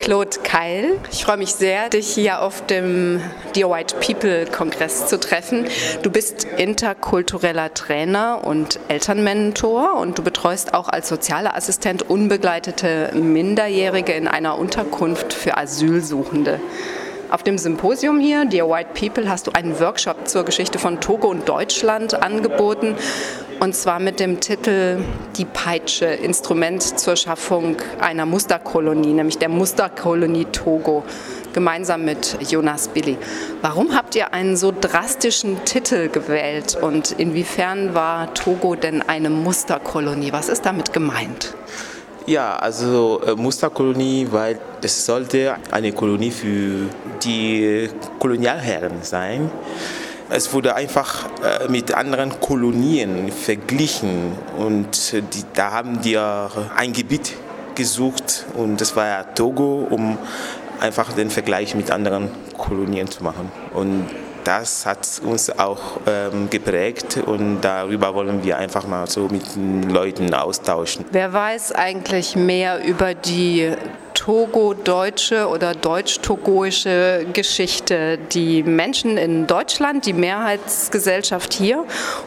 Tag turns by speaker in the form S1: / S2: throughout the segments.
S1: Claude Keil. Ich freue mich sehr, dich hier auf dem Dear White People Kongress zu treffen. Du bist interkultureller Trainer und Elternmentor und du betreust auch als sozialer Assistent unbegleitete Minderjährige in einer Unterkunft für Asylsuchende. Auf dem Symposium hier, Dear White People, hast du einen Workshop zur Geschichte von Togo und Deutschland angeboten. Und zwar mit dem Titel Die Peitsche, Instrument zur Schaffung einer Musterkolonie, nämlich der Musterkolonie Togo, gemeinsam mit Jonas Billy. Warum habt ihr einen so drastischen Titel gewählt und inwiefern war Togo denn eine Musterkolonie? Was ist damit gemeint?
S2: Ja, also äh, Musterkolonie, weil es sollte eine Kolonie für die Kolonialherren sein. Es wurde einfach äh, mit anderen Kolonien verglichen und die, da haben die ein Gebiet gesucht und das war ja Togo, um einfach den Vergleich mit anderen Kolonien zu machen. Und das hat uns auch ähm, geprägt und darüber wollen wir einfach mal so mit den Leuten austauschen.
S1: Wer weiß eigentlich mehr über die Togo-deutsche oder deutsch-togoische Geschichte? Die Menschen in Deutschland, die Mehrheitsgesellschaft hier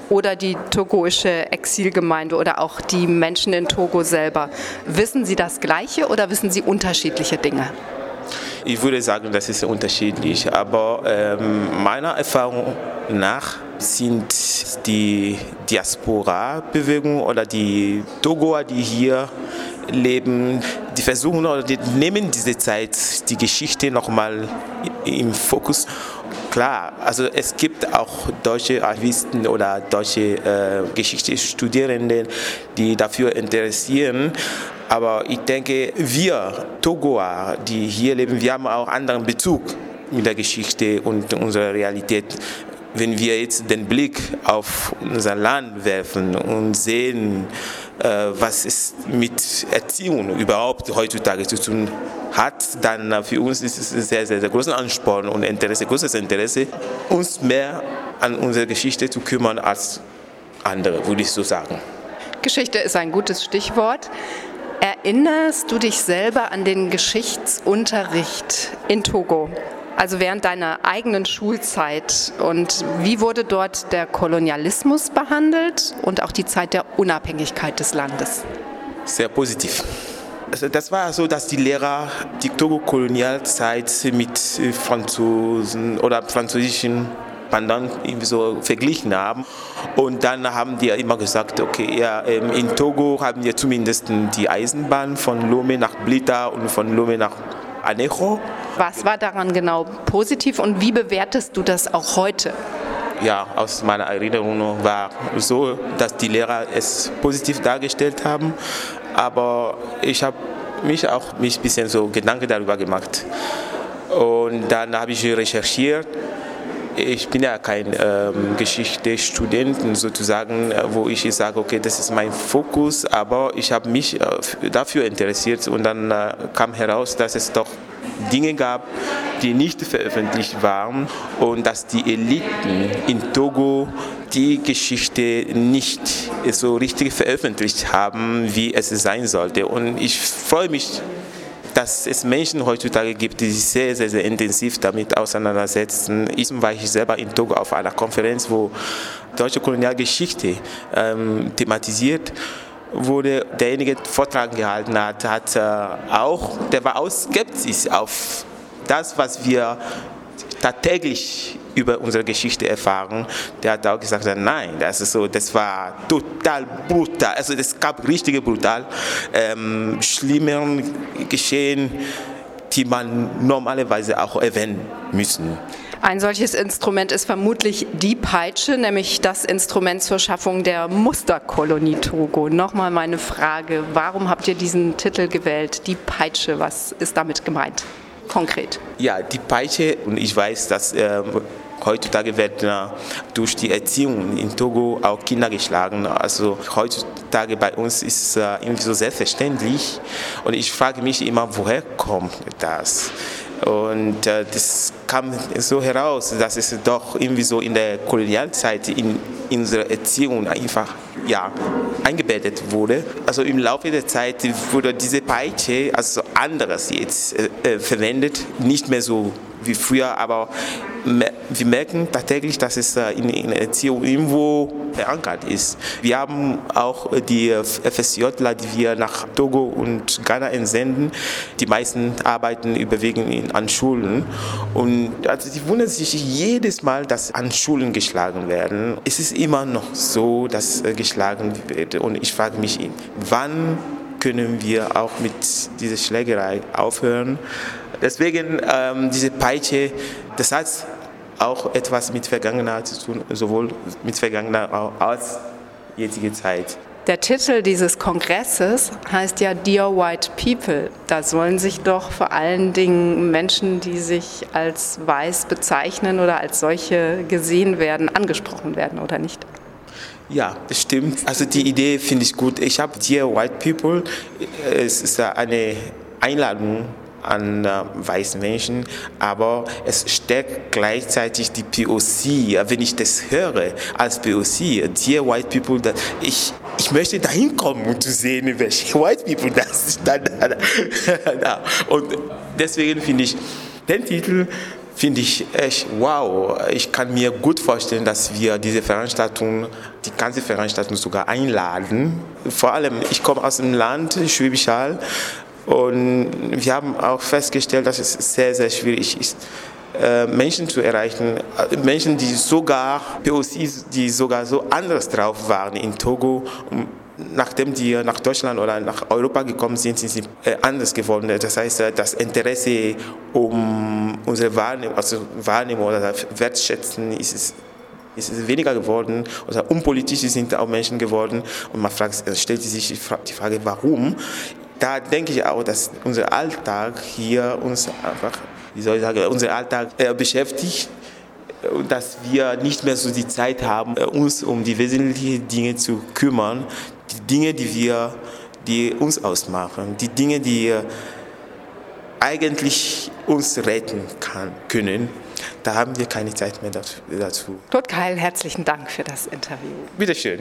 S1: oder die togoische Exilgemeinde oder auch die Menschen in Togo selber? Wissen sie das Gleiche oder wissen sie unterschiedliche Dinge?
S2: Ich würde sagen, das ist unterschiedlich, aber ähm, meiner Erfahrung nach sind die Diaspora-Bewegung oder die Togoer, die hier leben, die versuchen oder die nehmen diese Zeit, die Geschichte nochmal im Fokus. Klar, also es gibt auch deutsche Archivisten oder deutsche äh, Geschichtsstudierende, die dafür interessieren. Aber ich denke, wir Togoer, die hier leben, wir haben auch anderen Bezug mit der Geschichte und unserer Realität. Wenn wir jetzt den Blick auf unser Land werfen und sehen, äh, was es mit Erziehung überhaupt heutzutage zu tun hat, dann für uns ist es ein sehr, sehr, sehr großer Ansporn und Interesse, großes Interesse, uns mehr an unsere Geschichte zu kümmern als andere, würde ich so sagen.
S1: Geschichte ist ein gutes Stichwort. Erinnerst du dich selber an den Geschichtsunterricht in Togo? Also während deiner eigenen Schulzeit. Und wie wurde dort der Kolonialismus behandelt und auch die Zeit der Unabhängigkeit des Landes?
S2: Sehr positiv. Also das war so, dass die Lehrer die Togo-Kolonialzeit mit Franzosen oder französischen Pendant irgendwie so verglichen haben. Und dann haben die immer gesagt, okay, ja, ähm, in Togo haben wir zumindest die Eisenbahn von Lomé nach Blita und von Lomé nach Anejo.
S1: Was war daran genau positiv und wie bewertest du das auch heute?
S2: ja, aus meiner Erinnerung war so, dass die Lehrer es positiv dargestellt haben, aber ich habe mich auch mich ein bisschen so Gedanken darüber gemacht. Und dann habe ich recherchiert ich bin ja kein ähm, Geschichtsstudent sozusagen, äh, wo ich sage, okay, das ist mein Fokus, aber ich habe mich äh, dafür interessiert und dann äh, kam heraus, dass es doch Dinge gab, die nicht veröffentlicht waren und dass die Eliten in Togo die Geschichte nicht so richtig veröffentlicht haben, wie es sein sollte. Und ich freue mich dass es Menschen heutzutage gibt, die sich sehr, sehr, sehr intensiv damit auseinandersetzen. Ich war ich selber in Togo auf einer Konferenz, wo deutsche Kolonialgeschichte ähm, thematisiert wurde. Derjenige, der Vortrag gehalten hat, hat äh, auch, der war auch skeptisch auf das, was wir tagtäglich über unsere Geschichte erfahren, der hat auch gesagt, nein, das ist so, das war total brutal. Also es gab richtige brutal ähm, schlimme Geschehen, die man normalerweise auch erwähnen müssen.
S1: Ein solches Instrument ist vermutlich die Peitsche, nämlich das Instrument zur Schaffung der Musterkolonie Togo. Nochmal meine Frage, warum habt ihr diesen Titel gewählt, die Peitsche? Was ist damit gemeint? Konkret.
S2: Ja, die Peitsche, und ich weiß, dass äh, Heutzutage werden durch die Erziehung in Togo auch Kinder geschlagen. Also heutzutage bei uns ist es äh, irgendwie so selbstverständlich. Und ich frage mich immer, woher kommt das? Und äh, das kam so heraus, dass es doch irgendwie so in der Kolonialzeit in, in unserer Erziehung einfach ja, eingebettet wurde. Also im Laufe der Zeit wurde diese Peitsche, also anderes jetzt äh, äh verwendet, nicht mehr so wie früher, aber wir merken tatsächlich, dass es äh, in, in Erziehung irgendwo verankert ist. Wir haben auch äh, die FSJler, die wir nach Togo und Ghana entsenden. Die meisten arbeiten überwiegend an Schulen und also die wundern sich jedes Mal, dass an Schulen geschlagen werden. Es ist immer noch so, dass äh, geschlagen wird und ich frage mich, wann können wir auch mit dieser Schlägerei aufhören? Deswegen ähm, diese Peitsche, das hat auch etwas mit Vergangenheit zu tun, sowohl mit Vergangenheit als jetzige Zeit.
S1: Der Titel dieses Kongresses heißt ja Dear White People. Da sollen sich doch vor allen Dingen Menschen, die sich als weiß bezeichnen oder als solche gesehen werden, angesprochen werden, oder nicht?
S2: Ja, stimmt. Also die Idee finde ich gut. Ich habe Dear White People, es ist eine Einladung an äh, weißen Menschen, aber es steckt gleichzeitig die POC. Wenn ich das höre als POC, Dear White People, ich, ich möchte dahin kommen, um zu sehen, welche White People das sind. Und deswegen finde ich den Titel finde ich echt wow. Ich kann mir gut vorstellen, dass wir diese Veranstaltung, die ganze Veranstaltung sogar einladen. Vor allem, ich komme aus dem Land Schwäbisch Hall und wir haben auch festgestellt, dass es sehr, sehr schwierig ist, äh, Menschen zu erreichen, Menschen, die sogar, POCs, die sogar so anders drauf waren in Togo, nachdem die nach Deutschland oder nach Europa gekommen sind, sind sie äh, anders geworden. Das heißt, das Interesse um unsere Wahrnehmung, also Wahrnehmung oder Wertschätzen ist es ist weniger geworden oder unpolitisch sind auch Menschen geworden und man fragt, stellt sich die Frage, warum? da denke ich auch, dass unser Alltag hier uns einfach, wie soll ich sagen, unser Alltag äh, beschäftigt dass wir nicht mehr so die Zeit haben, äh, uns um die wesentlichen Dinge zu kümmern, die Dinge, die wir, die uns ausmachen, die Dinge, die eigentlich uns retten kann, können. Da haben wir keine Zeit mehr dazu.
S1: Claude Keil, herzlichen Dank für das Interview.
S2: Bitteschön.